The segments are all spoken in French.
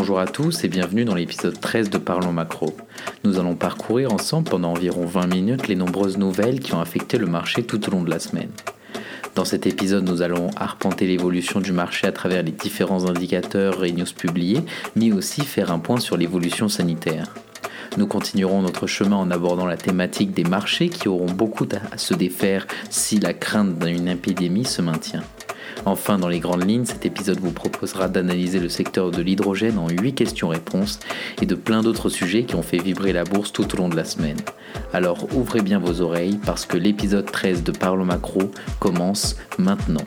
Bonjour à tous et bienvenue dans l'épisode 13 de Parlons Macro. Nous allons parcourir ensemble pendant environ 20 minutes les nombreuses nouvelles qui ont affecté le marché tout au long de la semaine. Dans cet épisode, nous allons arpenter l'évolution du marché à travers les différents indicateurs et news publiés, mais aussi faire un point sur l'évolution sanitaire. Nous continuerons notre chemin en abordant la thématique des marchés qui auront beaucoup à se défaire si la crainte d'une épidémie se maintient. Enfin, dans les grandes lignes, cet épisode vous proposera d'analyser le secteur de l'hydrogène en 8 questions-réponses et de plein d'autres sujets qui ont fait vibrer la bourse tout au long de la semaine. Alors ouvrez bien vos oreilles parce que l'épisode 13 de Parle Macro commence maintenant.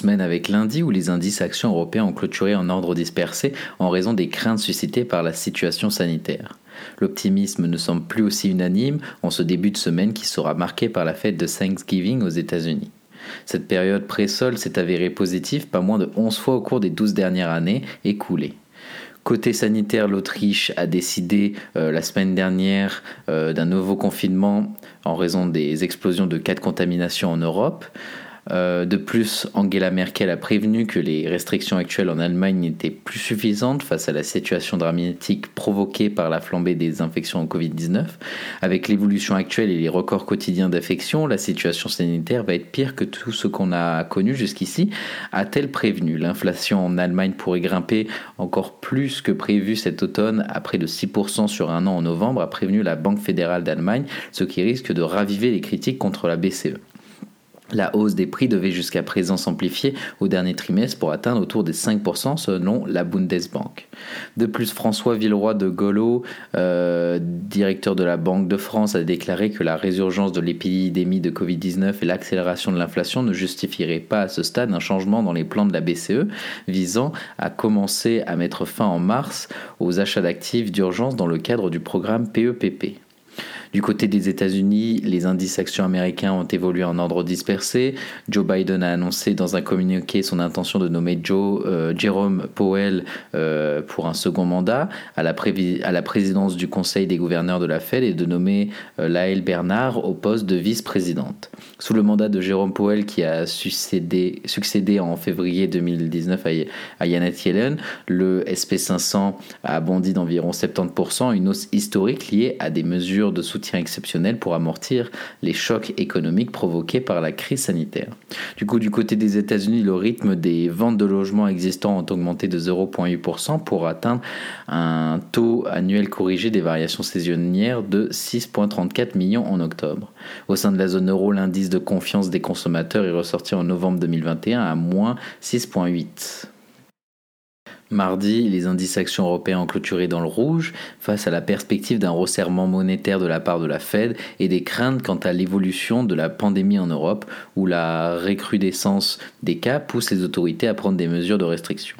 Semaine avec lundi où les indices actions européens ont clôturé en ordre dispersé en raison des craintes suscitées par la situation sanitaire. L'optimisme ne semble plus aussi unanime en ce début de semaine qui sera marqué par la fête de Thanksgiving aux États-Unis. Cette période pré-sol s'est avérée positive pas moins de 11 fois au cours des 12 dernières années écoulées. Côté sanitaire, l'Autriche a décidé euh, la semaine dernière euh, d'un nouveau confinement en raison des explosions de cas de contamination en Europe. Euh, de plus, Angela Merkel a prévenu que les restrictions actuelles en Allemagne n'étaient plus suffisantes face à la situation dramatique provoquée par la flambée des infections en Covid-19. Avec l'évolution actuelle et les records quotidiens d'infections, la situation sanitaire va être pire que tout ce qu'on a connu jusqu'ici, a-t-elle prévenu. L'inflation en Allemagne pourrait grimper encore plus que prévu cet automne à près de 6% sur un an en novembre, a prévenu la Banque fédérale d'Allemagne, ce qui risque de raviver les critiques contre la BCE. La hausse des prix devait jusqu'à présent s'amplifier au dernier trimestre pour atteindre autour des 5% selon la Bundesbank. De plus, François Villeroy de Golo, euh, directeur de la Banque de France, a déclaré que la résurgence de l'épidémie de Covid-19 et l'accélération de l'inflation ne justifieraient pas à ce stade un changement dans les plans de la BCE visant à commencer à mettre fin en mars aux achats d'actifs d'urgence dans le cadre du programme PEPP. Du côté des États-Unis, les indices actions américains ont évolué en ordre dispersé. Joe Biden a annoncé dans un communiqué son intention de nommer Joe euh, Jerome Powell euh, pour un second mandat à la, présidence du Conseil des gouverneurs de la Fed et de nommer euh, Lael Bernard au poste de vice-présidente. Sous le mandat de Jerome Powell qui a succédé, en février 2019 à, à Janet Yellen, le SP500 a bondi d'environ 70%, une hausse historique liée à des mesures de soutien exceptionnel pour amortir les chocs économiques provoqués par la crise sanitaire. Du coup, du côté des États-Unis, le rythme des ventes de logements existants ont augmenté de 0,8% pour atteindre un taux annuel corrigé des variations saisonnières de 6,34 millions en octobre. Au sein de la zone euro, l'indice de confiance des consommateurs est ressorti en novembre 2021 à moins 6,8. Mardi, les indices actions européens ont clôturé dans le rouge face à la perspective d'un resserrement monétaire de la part de la Fed et des craintes quant à l'évolution de la pandémie en Europe où la recrudescence des cas pousse les autorités à prendre des mesures de restriction.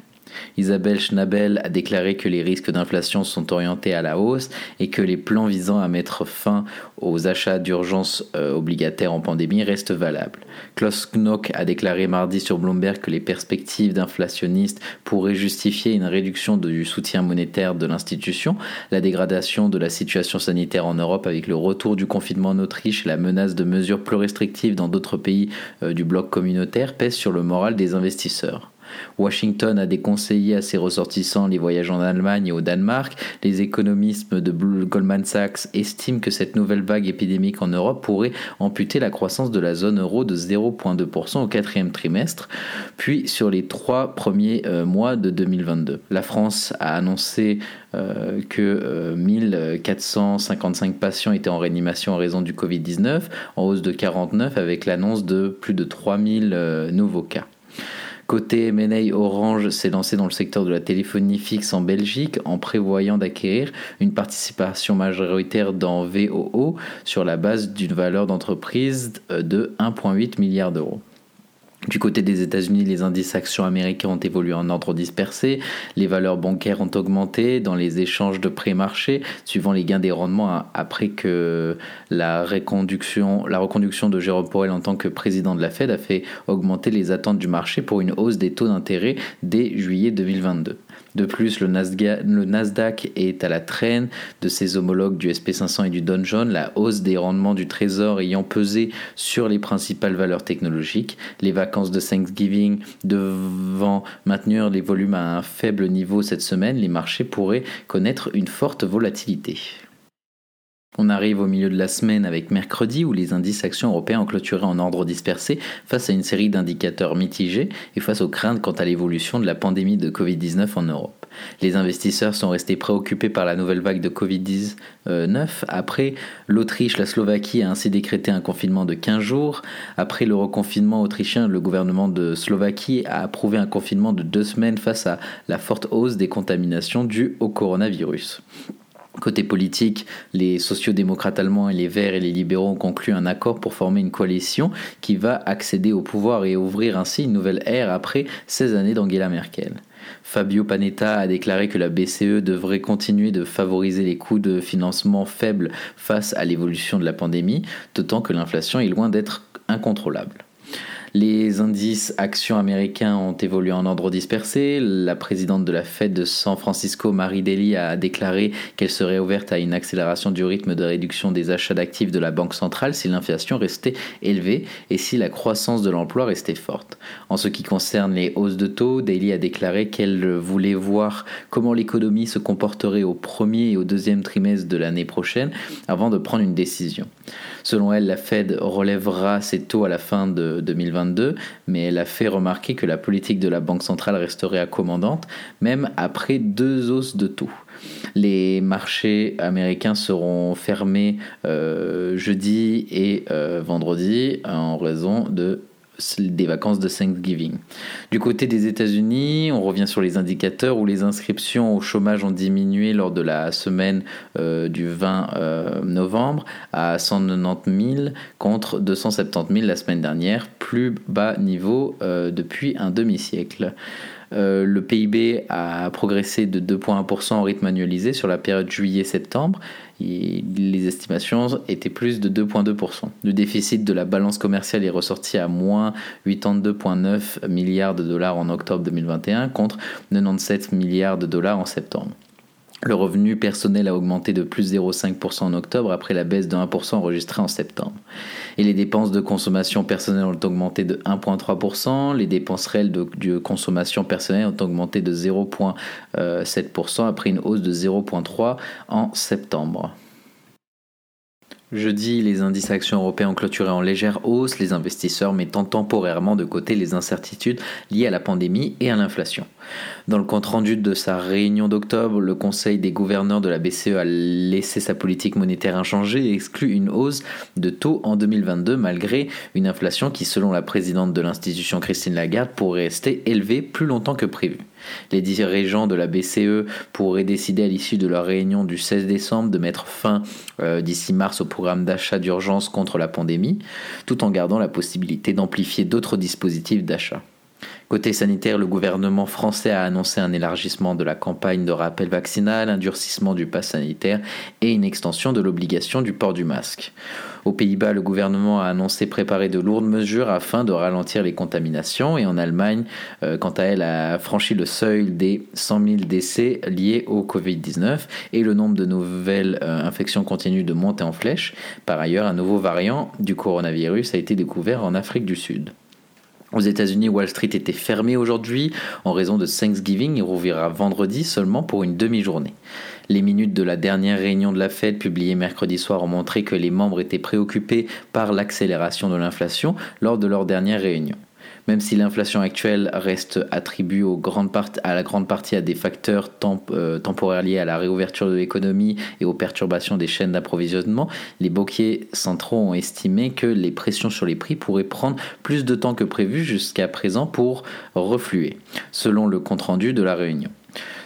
Isabelle Schnabel a déclaré que les risques d'inflation sont orientés à la hausse et que les plans visant à mettre fin aux achats d'urgence euh, obligataires en pandémie restent valables. Klaus Knock a déclaré mardi sur Bloomberg que les perspectives d'inflationnistes pourraient justifier une réduction du soutien monétaire de l'institution, la dégradation de la situation sanitaire en Europe avec le retour du confinement en Autriche et la menace de mesures plus restrictives dans d'autres pays euh, du bloc communautaire pèsent sur le moral des investisseurs. Washington a déconseillé à ses ressortissants les voyages en Allemagne et au Danemark. Les économistes de Goldman Sachs estiment que cette nouvelle vague épidémique en Europe pourrait amputer la croissance de la zone euro de 0,2% au quatrième trimestre, puis sur les trois premiers euh, mois de 2022. La France a annoncé euh, que 1455 euh, patients étaient en réanimation en raison du Covid-19, en hausse de 49 avec l'annonce de plus de 3000 nouveaux cas. Côté M&A, Orange s'est lancé dans le secteur de la téléphonie fixe en Belgique en prévoyant d'acquérir une participation majoritaire dans VOO sur la base d'une valeur d'entreprise de 1,8 milliard d'euros. Du côté des États-Unis, les indices actions américains ont évolué en ordre dispersé, les valeurs bancaires ont augmenté dans les échanges de pré-marché, suivant les gains des rendements après que la reconduction, la reconduction de Jérôme Powell en tant que président de la Fed a fait augmenter les attentes du marché pour une hausse des taux d'intérêt dès juillet 2022. De plus, le Nasdaq est à la traîne de ses homologues du SP500 et du Dow la hausse des rendements du Trésor ayant pesé sur les principales valeurs technologiques, les vacances de Thanksgiving devant maintenir les volumes à un faible niveau cette semaine, les marchés pourraient connaître une forte volatilité. On arrive au milieu de la semaine avec mercredi où les indices actions européens ont clôturé en ordre dispersé face à une série d'indicateurs mitigés et face aux craintes quant à l'évolution de la pandémie de Covid-19 en Europe. Les investisseurs sont restés préoccupés par la nouvelle vague de Covid-19. Après, l'Autriche, la Slovaquie a ainsi décrété un confinement de 15 jours. Après le reconfinement autrichien, le gouvernement de Slovaquie a approuvé un confinement de deux semaines face à la forte hausse des contaminations dues au coronavirus. Côté politique, les sociodémocrates allemands et les Verts et les libéraux ont conclu un accord pour former une coalition qui va accéder au pouvoir et ouvrir ainsi une nouvelle ère après 16 années d'Angela Merkel. Fabio Panetta a déclaré que la BCE devrait continuer de favoriser les coûts de financement faibles face à l'évolution de la pandémie, d'autant que l'inflation est loin d'être incontrôlable. Les indices actions américains ont évolué en ordre dispersé. La présidente de la Fed de San Francisco, Marie Daly, a déclaré qu'elle serait ouverte à une accélération du rythme de réduction des achats d'actifs de la Banque centrale si l'inflation restait élevée et si la croissance de l'emploi restait forte. En ce qui concerne les hausses de taux, Daly a déclaré qu'elle voulait voir comment l'économie se comporterait au premier et au deuxième trimestre de l'année prochaine avant de prendre une décision. Selon elle, la Fed relèvera ses taux à la fin de 2022, mais elle a fait remarquer que la politique de la Banque centrale resterait accommodante, même après deux hausses de taux. Les marchés américains seront fermés euh, jeudi et euh, vendredi en raison de des vacances de Thanksgiving. Du côté des États-Unis, on revient sur les indicateurs où les inscriptions au chômage ont diminué lors de la semaine euh, du 20 euh, novembre à 190 000 contre 270 000 la semaine dernière, plus bas niveau euh, depuis un demi-siècle. Le PIB a progressé de 2,1% en rythme annualisé sur la période juillet-septembre les estimations étaient plus de 2,2%. Le déficit de la balance commerciale est ressorti à moins 82,9 milliards de dollars en octobre 2021 contre 97 milliards de dollars en septembre. Le revenu personnel a augmenté de plus 0,5% en octobre après la baisse de 1% enregistrée en septembre. Et les dépenses de consommation personnelle ont augmenté de 1,3%. Les dépenses réelles de, consommation personnelle ont augmenté de 0,7% après une hausse de 0,3% en septembre. Jeudi, les indices actions européens ont clôturé en légère hausse, les investisseurs mettant temporairement de côté les incertitudes liées à la pandémie et à l'inflation. Dans le compte-rendu de sa réunion d'octobre, le Conseil des gouverneurs de la BCE a laissé sa politique monétaire inchangée et exclut une hausse de taux en 2022 malgré une inflation qui, selon la présidente de l'institution Christine Lagarde, pourrait rester élevée plus longtemps que prévu. Les dirigeants de la BCE pourraient décider à l'issue de leur réunion du 16 décembre de mettre fin euh, d'ici mars au programme d'achat d'urgence contre la pandémie, tout en gardant la possibilité d'amplifier d'autres dispositifs d'achat. Côté sanitaire, le gouvernement français a annoncé un élargissement de la campagne de rappel vaccinal, un durcissement du pass sanitaire et une extension de l'obligation du port du masque. Aux Pays-Bas, le gouvernement a annoncé préparer de lourdes mesures afin de ralentir les contaminations et en Allemagne, euh, quant à elle, a franchi le seuil des 100 000 décès liés au Covid-19 et le nombre de nouvelles euh, infections continue de monter en flèche. Par ailleurs, un nouveau variant du coronavirus a été découvert en Afrique du Sud. Aux États-Unis, Wall Street était fermé aujourd'hui en raison de Thanksgiving et rouvrira vendredi seulement pour une demi-journée. Les minutes de la dernière réunion de la Fed publiées mercredi soir ont montré que les membres étaient préoccupés par l'accélération de l'inflation lors de leur dernière réunion. Même si l'inflation actuelle reste attribuée à la grande partie à des facteurs euh, temporaires liés à la réouverture de l'économie et aux perturbations des chaînes d'approvisionnement, les banquiers centraux ont estimé que les pressions sur les prix pourraient prendre plus de temps que prévu jusqu'à présent pour refluer, selon le compte-rendu de la réunion.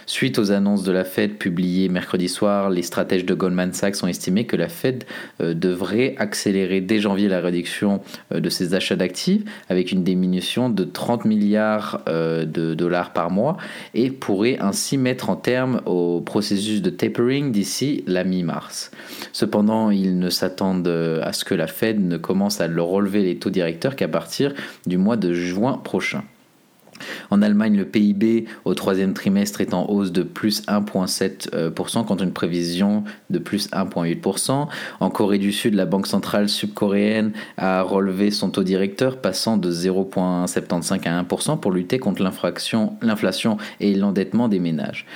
Suite aux annonces de la Fed publiées mercredi soir, les stratèges de Goldman Sachs ont estimé que la Fed euh, devrait accélérer dès janvier la réduction euh, de ses achats d'actifs avec une diminution de 30 milliards euh, de dollars par mois et pourrait ainsi mettre en terme au processus de tapering d'ici la mi-mars. Cependant, ils ne s'attendent à ce que la Fed ne commence à le relever les taux directeurs qu'à partir du mois de juin prochain. En Allemagne, le PIB au troisième trimestre est en hausse de plus 1,7% contre une prévision de plus 1,8%. En Corée du Sud, la Banque centrale sud-coréenne a relevé son taux directeur passant de 0,75 à 1% pour lutter contre l'inflation et l'endettement des ménages.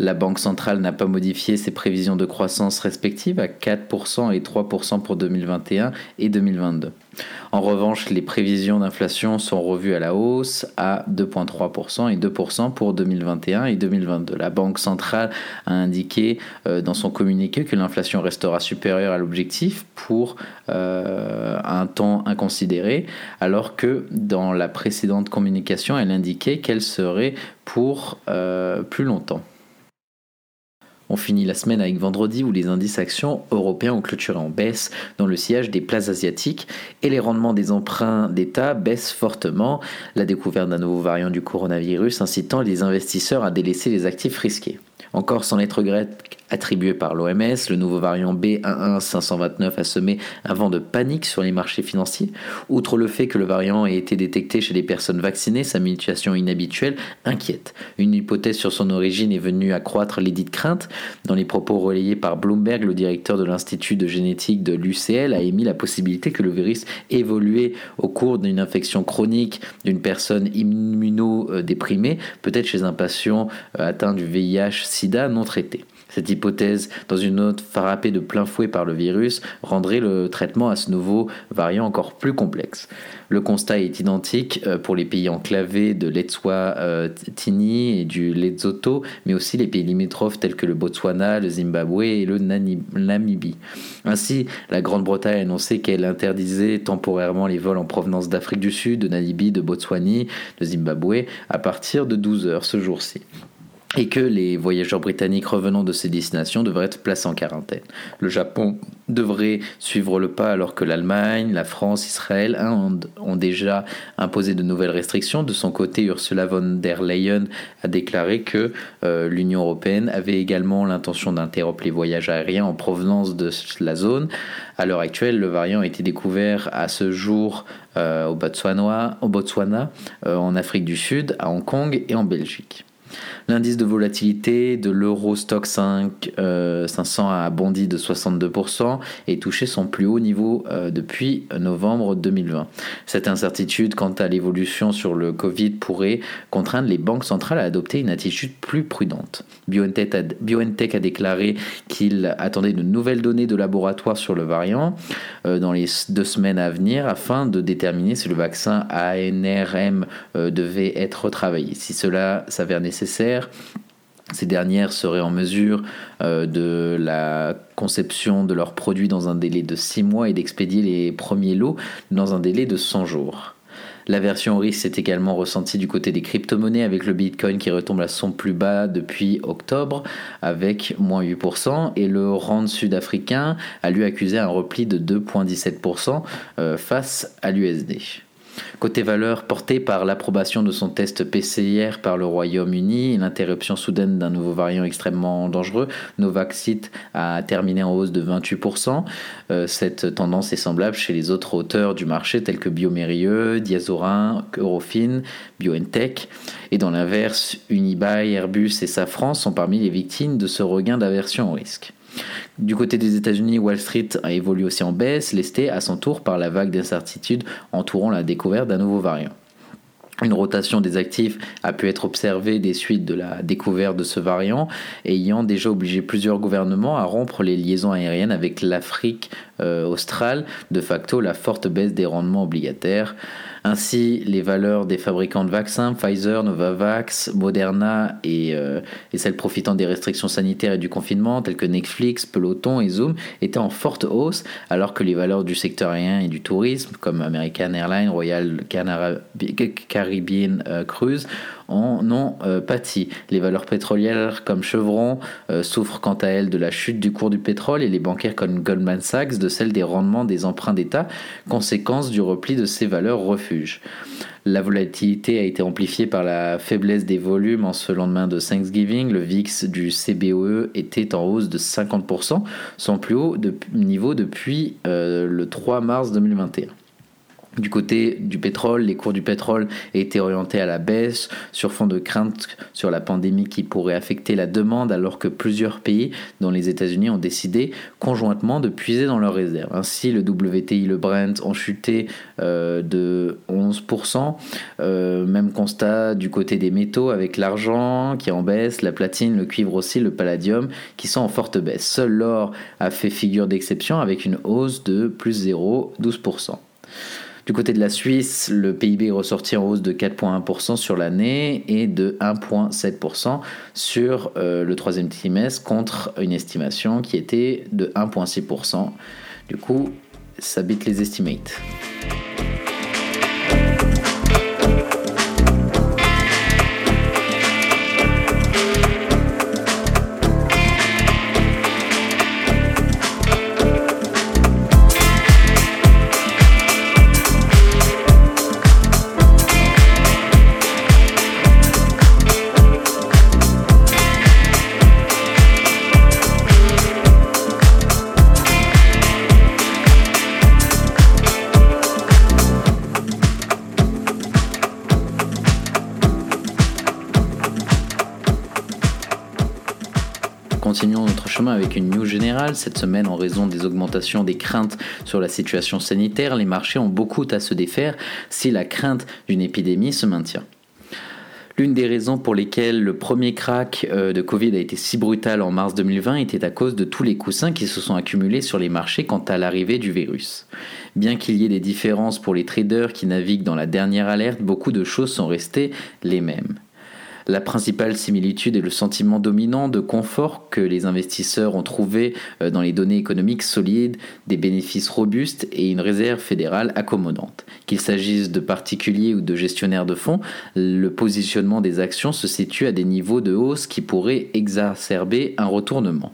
La Banque centrale n'a pas modifié ses prévisions de croissance respectives à 4% et 3% pour 2021 et 2022. En revanche, les prévisions d'inflation sont revues à la hausse à 2,3% et 2% pour 2021 et 2022. La Banque centrale a indiqué euh, dans son communiqué que l'inflation restera supérieure à l'objectif pour euh, un temps inconsidéré, alors que dans la précédente communication, elle indiquait qu'elle serait pour euh, plus longtemps. On finit la semaine avec vendredi où les indices actions européens ont clôturé en baisse dans le sillage des places asiatiques et les rendements des emprunts d'État baissent fortement, la découverte d'un nouveau variant du coronavirus incitant les investisseurs à délaisser les actifs risqués. Encore sans lettre grecque attribué par l'OMS, le nouveau variant B11529 a semé un vent de panique sur les marchés financiers. Outre le fait que le variant ait été détecté chez les personnes vaccinées, sa mutation inhabituelle inquiète. Une hypothèse sur son origine est venue accroître les dites craintes. Dans les propos relayés par Bloomberg, le directeur de l'Institut de génétique de l'UCL a émis la possibilité que le virus évoluait au cours d'une infection chronique d'une personne immunodéprimée, peut-être chez un patient euh, atteint du VIH-Sida non traité. Cette hypothèse, dans une note frappée de plein fouet par le virus, rendrait le traitement à ce nouveau variant encore plus complexe. Le constat est identique euh, pour les pays enclavés de l'Etswatini euh, et du Lesotho, mais aussi les pays limitrophes tels que le Botswana, le Zimbabwe et le Namibie. Ainsi, la Grande-Bretagne a annoncé qu'elle interdisait temporairement les vols en provenance d'Afrique du Sud, de Namibie, de Botswana, de Zimbabwe à partir de 12 heures ce jour-ci et que les voyageurs britanniques revenant de ces destinations devraient être placés en quarantaine. Le Japon devrait suivre le pas alors que l'Allemagne, la France, Israël ont déjà imposé de nouvelles restrictions. De son côté, Ursula von der Leyen a déclaré que euh, l'Union européenne avait également l'intention d'interrompre les voyages aériens en provenance de la zone. À l'heure actuelle, le variant a été découvert à ce jour euh, au Botswana, au Botswana euh, en Afrique du Sud, à Hong Kong et en Belgique. L'indice de volatilité de l'Eurostock 5, 500 euh, a bondi de 62% et touché son plus haut niveau euh, depuis novembre 2020. Cette incertitude quant à l'évolution sur le Covid pourrait contraindre les banques centrales à adopter une attitude plus prudente. BioNTech a, BioNTech a déclaré qu'il attendait de nouvelles données de laboratoire sur le variant euh, dans les deux semaines à venir afin de déterminer si le vaccin ANRM devait être retravaillé. Si cela s'avère nécessaire, ces dernières seraient en mesure euh, de la conception de leurs produits dans un délai de 6 mois et d'expédier les premiers lots dans un délai de 100 jours. La version risque s'est également ressentie du côté des crypto-monnaies avec le Bitcoin qui retombe à son plus bas depuis octobre avec moins 8% et le rand sud-africain a lui accusé un repli de 2,17% euh, face à l'USD. Côté valeur, porté par l'approbation de son test PCR par le Royaume-Uni et l'interruption soudaine d'un nouveau variant extrêmement dangereux, Novaxit a terminé en hausse de 28%. Euh, cette tendance est semblable chez les autres auteurs du marché tels que Biomérieux, Diazorin, Eurofin, BioNTech. Et dans l'inverse, Unibail, Airbus et Safran sont parmi les victimes de ce regain d'aversion au risque. Du côté des États-Unis, Wall Street a évolué aussi en baisse, lesté à son tour par la vague d'incertitude entourant la découverte d'un nouveau variant. Une rotation des actifs a pu être observée des suites de la découverte de ce variant, ayant déjà obligé plusieurs gouvernements à rompre les liaisons aériennes avec l'Afrique euh, australe, de facto la forte baisse des rendements obligataires. Ainsi, les valeurs des fabricants de vaccins, Pfizer, Novavax, Moderna et, euh, et, celles profitant des restrictions sanitaires et du confinement, telles que Netflix, Peloton et Zoom, étaient en forte hausse, alors que les valeurs du secteur aérien et du tourisme, comme American Airlines, Royal Caribbean euh, Cruise, en ont pâti. Les valeurs pétrolières comme Chevron souffrent quant à elles de la chute du cours du pétrole et les bancaires comme Goldman Sachs de celle des rendements des emprunts d'État, conséquence du repli de ces valeurs refuges. La volatilité a été amplifiée par la faiblesse des volumes en ce lendemain de Thanksgiving. Le VIX du CBOE était en hausse de 50%, son plus haut niveau depuis euh, le 3 mars 2021. Du côté du pétrole, les cours du pétrole étaient orientés à la baisse sur fond de crainte sur la pandémie qui pourrait affecter la demande alors que plusieurs pays, dont les États-Unis, ont décidé conjointement de puiser dans leurs réserves. Ainsi, le WTI, le Brent ont chuté euh, de 11%. Euh, même constat du côté des métaux avec l'argent qui est en baisse, la platine, le cuivre aussi, le palladium qui sont en forte baisse. Seul l'or a fait figure d'exception avec une hausse de plus 0,12%. Du côté de la Suisse, le PIB est ressorti en hausse de 4,1% sur l'année et de 1,7% sur euh, le troisième trimestre contre une estimation qui était de 1,6%. Du coup, ça bite les estimates. Cette semaine, en raison des augmentations des craintes sur la situation sanitaire, les marchés ont beaucoup à se défaire si la crainte d'une épidémie se maintient. L'une des raisons pour lesquelles le premier crack euh, de Covid a été si brutal en mars 2020 était à cause de tous les coussins qui se sont accumulés sur les marchés quant à l'arrivée du virus. Bien qu'il y ait des différences pour les traders qui naviguent dans la dernière alerte, beaucoup de choses sont restées les mêmes. La principale similitude est le sentiment dominant de confort que les investisseurs ont trouvé euh, dans les données économiques solides, des bénéfices robustes et une réserve fédérale accommodante. Qu'il s'agisse de particuliers ou de gestionnaires de fonds, le positionnement des actions se situe à des niveaux de hausse qui pourraient exacerber un retournement.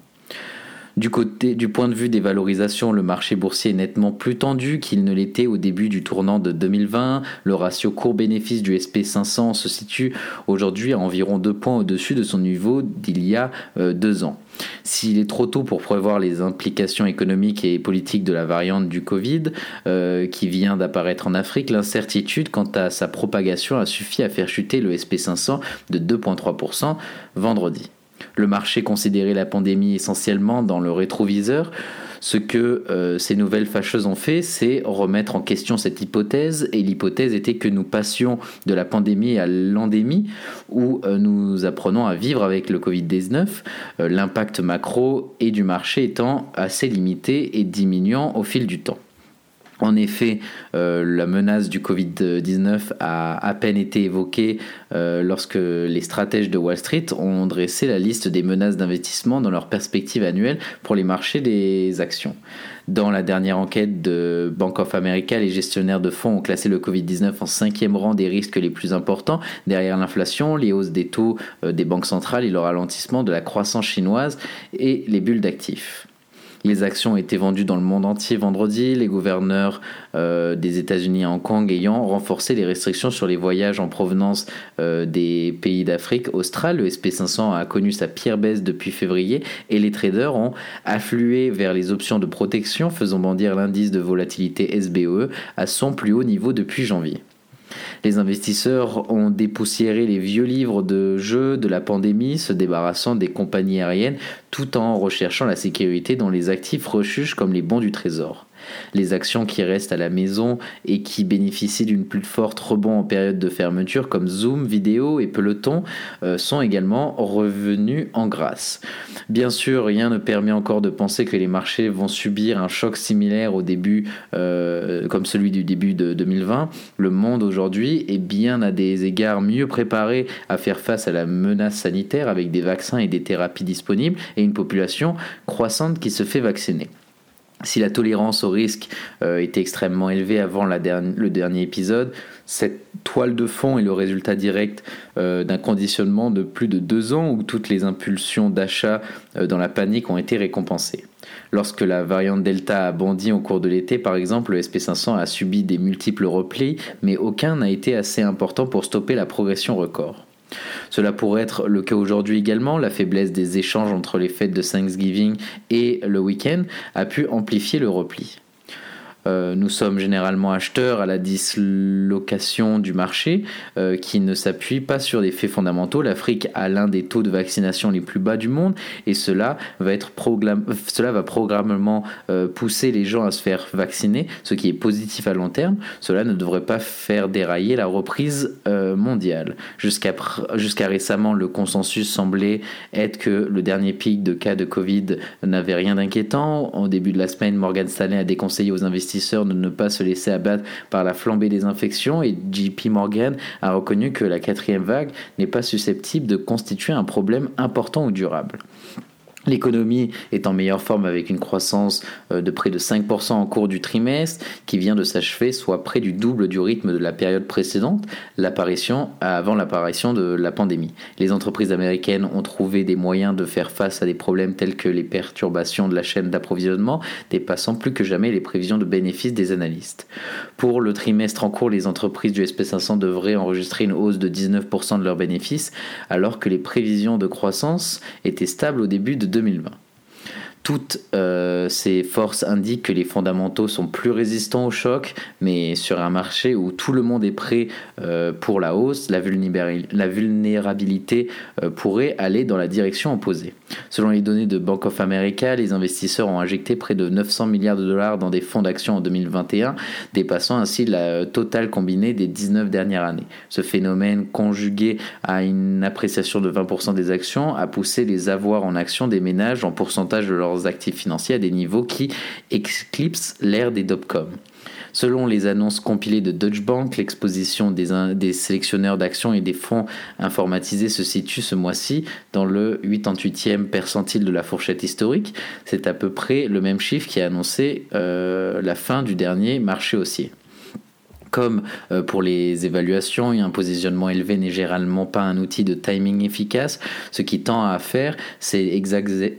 Du, côté, du point de vue des valorisations, le marché boursier est nettement plus tendu qu'il ne l'était au début du tournant de 2020. Le ratio court-bénéfice du SP500 se situe aujourd'hui à environ 2 points au-dessus de son niveau d'il y a 2 deux ans. S'il est trop tôt pour prévoir les implications économiques et politiques de la variante du Covid euh, qui vient d'apparaître en Afrique, l'incertitude quant à sa propagation a suffi à faire chuter le SP500 de 2,3% vendredi. Le marché considérait la pandémie essentiellement dans le rétroviseur. Ce que euh, ces nouvelles fâcheuses ont fait, c'est remettre en question cette hypothèse. Et l'hypothèse était que nous passions de la pandémie à l'endémie, où euh, nous apprenons à vivre avec le Covid-19, euh, l'impact macro et du marché étant assez limité et diminuant au fil du temps. En effet, euh, la menace du Covid-19 a à peine été évoquée euh, lorsque les stratèges de Wall Street ont dressé la liste des menaces d'investissement dans leur perspective annuelle pour les marchés des actions. Dans la dernière enquête de Bank of America, les gestionnaires de fonds ont classé le Covid-19 en cinquième rang des risques les plus importants, derrière l'inflation, les hausses des taux euh, des banques centrales et le ralentissement de la croissance chinoise et les bulles d'actifs. Les actions ont été vendues dans le monde entier vendredi, les gouverneurs euh, des États-Unis à Hong Kong ayant renforcé les restrictions sur les voyages en provenance euh, des pays d'Afrique australe. Le SP500 a connu sa pire baisse depuis février et les traders ont afflué vers les options de protection, faisant bondir l'indice de volatilité SBOE à son plus haut niveau depuis janvier. Les investisseurs ont dépoussiéré les vieux livres de jeux de la pandémie, se débarrassant des compagnies aériennes tout en recherchant la sécurité dans les actifs rechuches comme les bons du trésor. Les actions qui restent à la maison et qui bénéficient d'une plus forte rebond en période de fermeture comme Zoom, Vidéo et Peloton euh, sont également revenus en grâce. Bien sûr, rien ne permet encore de penser que les marchés vont subir un choc similaire au début euh, comme celui du début de 2020. Le monde aujourd'hui est bien à des égards mieux préparé à faire face à la menace sanitaire avec des vaccins et des thérapies disponibles et une population croissante qui se fait vacciner. Si la tolérance au risque euh, était extrêmement élevée avant le dernier épisode, cette toile de fond est le résultat direct euh, d'un conditionnement de plus de deux ans où toutes les impulsions d'achat euh, dans la panique ont été récompensées. Lorsque la variante Delta a bondi au cours de l'été, par exemple, le SP500 a subi des multiples replis, mais aucun n'a été assez important pour stopper la progression record. Cela pourrait être le cas aujourd'hui également. La faiblesse des échanges entre les fêtes de Thanksgiving et le week-end a pu amplifier le repli. Euh, nous sommes généralement acheteurs à la dislocation du marché euh, qui ne s'appuie pas sur des faits fondamentaux. L'Afrique a l'un des taux de vaccination les plus bas du monde et cela va, être cela va programmement euh, pousser les gens à se faire vacciner, ce qui est positif à long terme. Cela ne devrait pas faire dérailler la reprise mondiale. Jusqu'à jusqu'à récemment, le consensus semblait être que le dernier pic de cas de Covid n'avait rien d'inquiétant. Au début de la semaine, Morgan Stanley a déconseillé aux investisseurs de ne pas se laisser abattre par la flambée des infections et JP Morgan a reconnu que la quatrième vague n'est pas susceptible de constituer un problème important ou durable. L'économie est en meilleure forme avec une croissance euh, de près de 5% en cours du trimestre qui vient de s'achever, soit près du double du rythme de la période précédente, l'apparition avant l'apparition de la pandémie. Les entreprises américaines ont trouvé des moyens de faire face à des problèmes tels que les perturbations de la chaîne d'approvisionnement, dépassant plus que jamais les prévisions de bénéfices des analystes. Pour le trimestre en cours, les entreprises du SP500 devraient enregistrer une hausse de 19% de leurs bénéfices, alors que les prévisions de croissance étaient stables au début de 2020. Toutes euh, ces forces indiquent que les fondamentaux sont plus résistants au choc, mais sur un marché où tout le monde est prêt euh, pour la hausse, la, vulnérabilité euh, pourrait aller dans la direction opposée. Selon les données de Bank of America, les investisseurs ont injecté près de 900 milliards de dollars dans des fonds d'action en 2021, dépassant ainsi la totale combinée des 19 dernières années. Ce phénomène, conjugué à une appréciation de 20% des actions, a poussé les avoirs en actions des ménages en pourcentage de leurs actifs financiers à des niveaux qui éclipsent l'ère des dot-com. Selon les annonces compilées de Deutsche Bank, l'exposition des, des, sélectionneurs d'actions et des fonds informatisés se situe ce mois-ci dans le 88e percentile de la fourchette historique. C'est à peu près le même chiffre qui a annoncé euh, la fin du dernier marché haussier comme euh, pour les évaluations, un positionnement élevé n'est généralement pas un outil de timing efficace. Ce qui tend à faire, c'est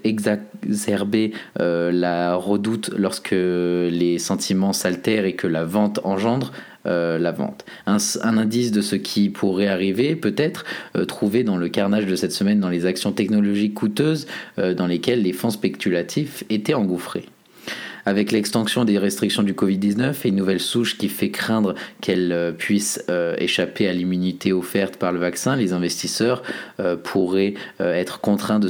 exacerber euh, la redoute lorsque les sentiments s'altèrent et que la vente engendre euh, la vente. Un, indice de ce qui pourrait arriver, peut-être, trouvé dans le carnage de cette semaine dans les actions technologiques coûteuses dans lesquelles les fonds spéculatifs étaient engouffrés. Avec l'extension des restrictions du Covid-19 et une nouvelle souche qui fait craindre qu'elle euh, puisse euh, échapper à l'immunité offerte par le vaccin, les investisseurs euh, pourraient être contraints de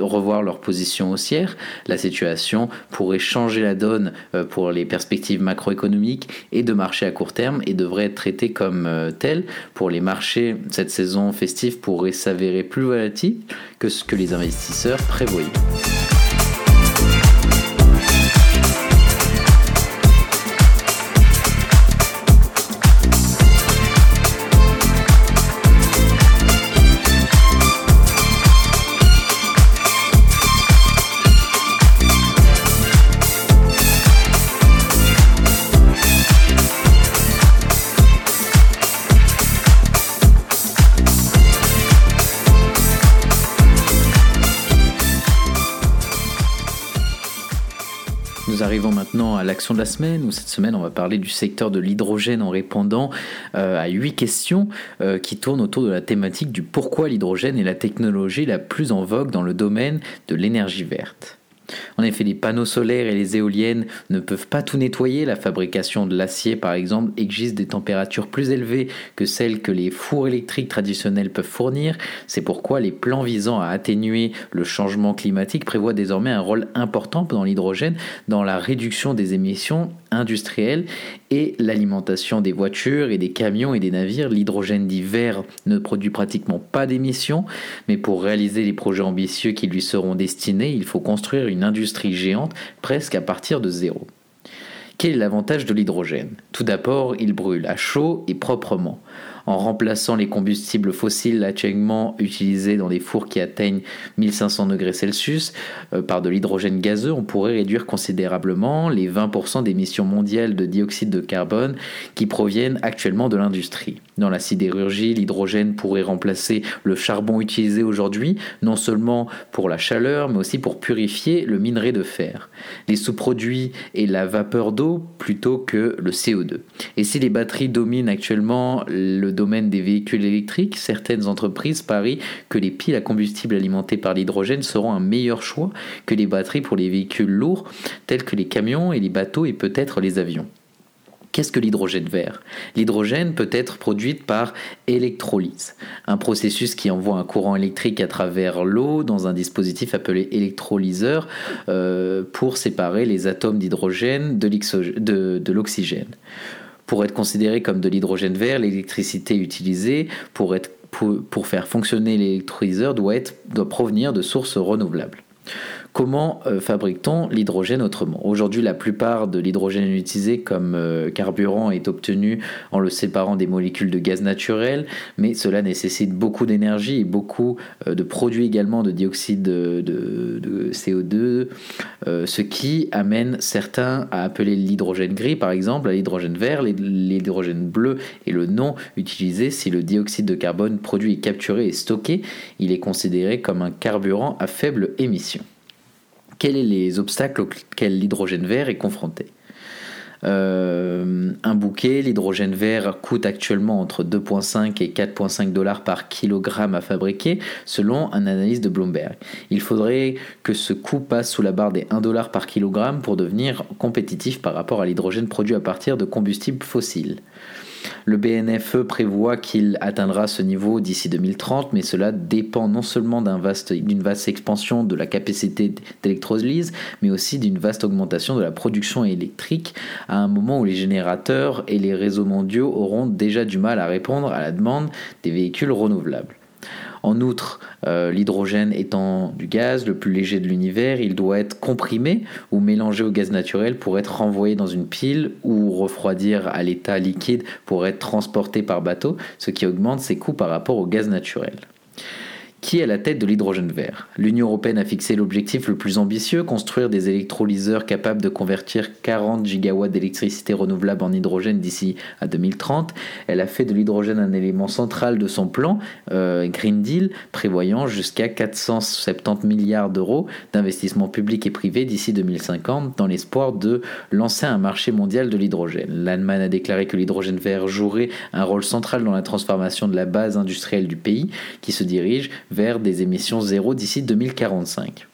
revoir leur position haussière. La situation pourrait changer la donne pour les perspectives macroéconomiques et de marché à court terme et devrait être traitée comme telle. Pour les marchés, cette saison festive pourrait s'avérer plus volatile que ce que les investisseurs prévoyaient. Arrivons maintenant à l'action de la semaine, où cette semaine on va parler du secteur de l'hydrogène en répondant euh, à huit questions euh, qui tournent autour de la thématique du pourquoi l'hydrogène est la technologie la plus en vogue dans le domaine de l'énergie verte. En effet, les panneaux solaires et les éoliennes ne peuvent pas tout nettoyer. La fabrication de l'acier, par exemple, exige des températures plus élevées que celles que les fours électriques traditionnels peuvent fournir. C'est pourquoi les plans visant à atténuer le changement climatique prévoient désormais un rôle important dans l'hydrogène dans la réduction des émissions industrielles et l'alimentation des voitures et des camions et des navires. L'hydrogène dit vert ne produit pratiquement pas d'émissions, mais pour réaliser les projets ambitieux qui lui seront destinés, il faut construire une industrie géante presque à partir de zéro. Quel est l'avantage de l'hydrogène? Tout Tout d'abord, il brûle à chaud et proprement en remplaçant les combustibles fossiles actuellement utilisés dans des fours qui atteignent 1500 degrés Celsius euh, par de l'hydrogène gazeux, on pourrait réduire considérablement les 20% d'émissions mondiales de dioxyde de carbone qui proviennent actuellement de l'industrie. Dans la sidérurgie, l'hydrogène pourrait remplacer le charbon utilisé aujourd'hui, non seulement pour la chaleur, mais aussi pour purifier le minerai de fer, les sous-produits et la vapeur d'eau plutôt que le CO2. Et si les batteries dominent actuellement le domaine des véhicules électriques, certaines entreprises parient que les piles à combustible alimentées par l'hydrogène seront un meilleur choix que les batteries pour les véhicules lourds tels que les camions et les bateaux et peut-être les avions. Qu'est-ce que l'hydrogène vert? L'hydrogène peut être produit par électrolyse, un processus qui envoie un courant électrique à travers l'eau dans un dispositif appelé électrolyseur euh, pour séparer les atomes d'hydrogène de l'oxygène. Pour être considéré comme de l'hydrogène vert, l'électricité utilisée pour, faire fonctionner l'électrolyseur doit provenir de sources renouvelables. Comment euh, fabrique-t-on l'hydrogène autrement? Aujourd'hui, la plupart de l'hydrogène utilisé comme euh, carburant est obtenu en le séparant des molécules de gaz naturel, mais cela nécessite beaucoup d'énergie et beaucoup euh, de produits également de dioxyde de, CO2, ce qui amène certains à appeler l'hydrogène gris, par exemple, l'hydrogène vert, l'hydrogène bleu et le non utilisé si le dioxyde de carbone produit est capturé et stocké, il est considéré comme un carburant à faible émission quels sont les obstacles auxquels l'hydrogène vert est confronté. Euh, un bouquet, l'hydrogène vert coûte actuellement entre 2,5 et 4,5 dollars par kilogramme à fabriquer, selon un analyse de Bloomberg. Il faudrait que ce coût passe sous la barre des 1 dollar par kilogramme pour devenir compétitif par rapport à l'hydrogène produit à partir de combustibles fossiles. Le BNFE prévoit qu'il atteindra ce niveau d'ici 2030, mais cela dépend non seulement d'une vaste, vaste expansion de la capacité d'électrolyse, mais aussi d'une vaste augmentation de la production électrique à un moment où les générateurs et les réseaux mondiaux auront déjà du mal à répondre à la demande des véhicules renouvelables. En outre, euh, l'hydrogène étant du gaz le plus léger de l'univers, il doit être comprimé ou mélangé au gaz naturel pour être renvoyé dans une pile ou refroidir à l'état liquide pour être transporté par bateau, ce qui augmente ses coûts par rapport au gaz naturel. Qui est à la tête de l'hydrogène vert L'Union européenne a fixé l'objectif le plus ambitieux, construire des électrolyseurs capables de convertir 40 gigawatts d'électricité renouvelable en hydrogène d'ici à 2030. Elle a fait de l'hydrogène un élément central de son plan euh, Green Deal, prévoyant jusqu'à 470 milliards d'euros d'investissements publics et privés d'ici 2050 dans l'espoir de lancer un marché mondial de l'hydrogène. L'Allemagne a déclaré que l'hydrogène vert jouerait un rôle central dans la transformation de la base industrielle du pays qui se dirige vers des émissions zéro d'ici 2045.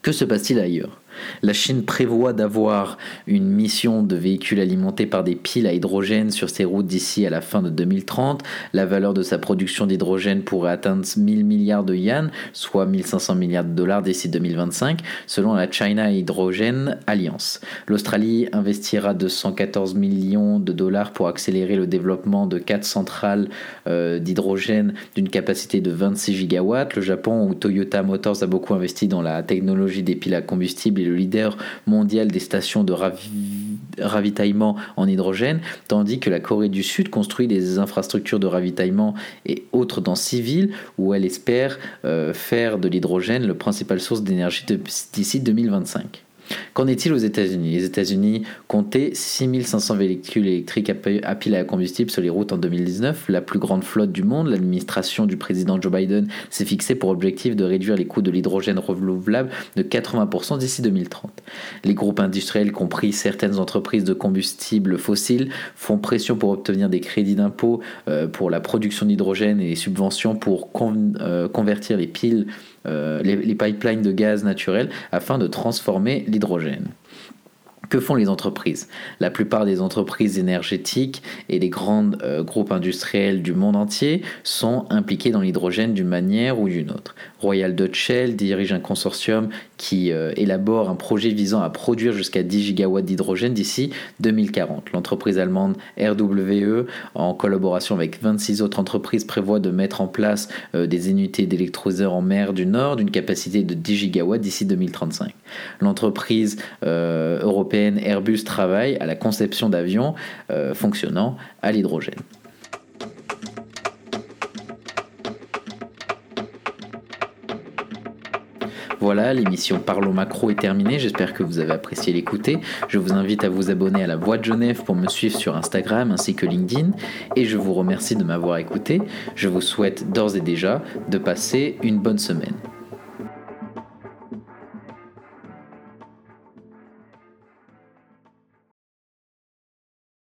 Que se passe-t-il ailleurs? La Chine prévoit d'avoir une mission de véhicules alimentés par des piles à hydrogène sur ses routes d'ici à la fin de 2030. La valeur de sa production d'hydrogène pourrait atteindre 1000 milliards de yuan, soit 1500 milliards de dollars d'ici 2025, selon la China Hydrogen Alliance. L'Australie investira 214 millions de dollars pour accélérer le développement de quatre centrales euh, d'hydrogène d'une capacité de 26 gigawatts. Le Japon, où Toyota Motors a beaucoup investi dans la technologie des piles à combustible, le leader mondial des stations de ravitaillement en hydrogène, tandis que la Corée du Sud construit des infrastructures de ravitaillement et autres dans civils où elle espère euh, faire de l'hydrogène le principal source d'énergie d'ici 2025. Qu'en est-il aux États-Unis? Les États-Unis comptaient 6500 véhicules électriques à pile à combustible sur les routes en 2019, la plus grande flotte du monde. L'administration du président Joe Biden s'est fixée pour objectif de réduire les coûts de l'hydrogène renouvelable de 80% d'ici 2030. Les groupes industriels, compris certaines entreprises de combustibles fossiles, font pression pour obtenir des crédits d'impôt euh, pour la production d'hydrogène et des subventions pour euh, convertir les piles euh, les, pipelines de gaz naturel afin de transformer l'hydrogène. Que font les entreprises? La plupart des entreprises énergétiques et les grands euh, groupes industriels du monde entier sont impliqués dans l'hydrogène d'une manière ou d'une autre. Royal Dutch Shell dirige un consortium qui élabore un projet visant à produire jusqu'à 10 gigawatts d'hydrogène d'ici 2040. L'entreprise allemande RWE, en collaboration avec 26 autres entreprises, prévoit de mettre en place des unités d'électrolyseurs en mer du Nord d'une capacité de 10 gigawatts d'ici 2035. L'entreprise européenne Airbus travaille à la conception d'avions fonctionnant à l'hydrogène. Voilà, l'émission Parlons Macro est terminée. J'espère que vous avez apprécié l'écouter. Je vous invite à vous abonner à la Voix de Genève pour me suivre sur Instagram ainsi que LinkedIn. Et je vous remercie de m'avoir écouté. Je vous souhaite d'ores et déjà de passer une bonne semaine.